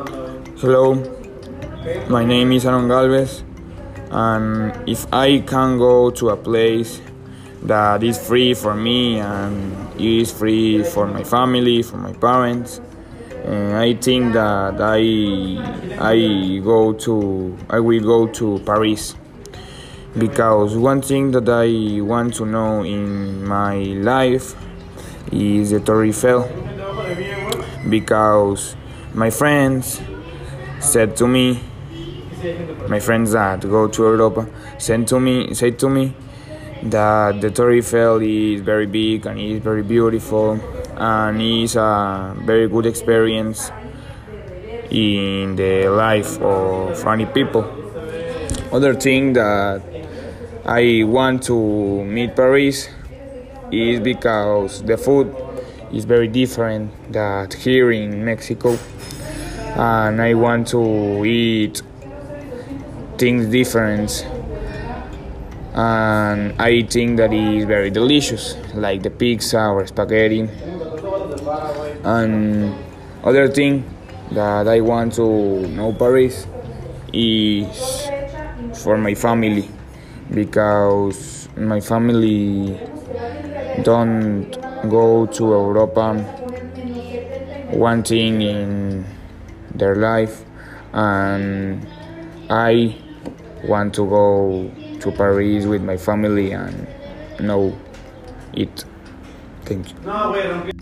Hello, my name is Aaron Galvez, and if I can go to a place that is free for me and is free for my family, for my parents, uh, I think that I I go to I will go to Paris. Because one thing that I want to know in my life is the Torre Eiffel. Because my friends said to me my friends that go to Europa said to me said to me that the Torre Eiffel is very big and is very beautiful and is a very good experience in the life of many people. Other thing that I want to meet Paris is because the food is very different that here in Mexico and I want to eat things different. And I think that is very delicious like the pizza or spaghetti. And other thing that I want to know Paris is for my family because my family don't go to Europa one thing in their life and I want to go to Paris with my family and know it. Thank you.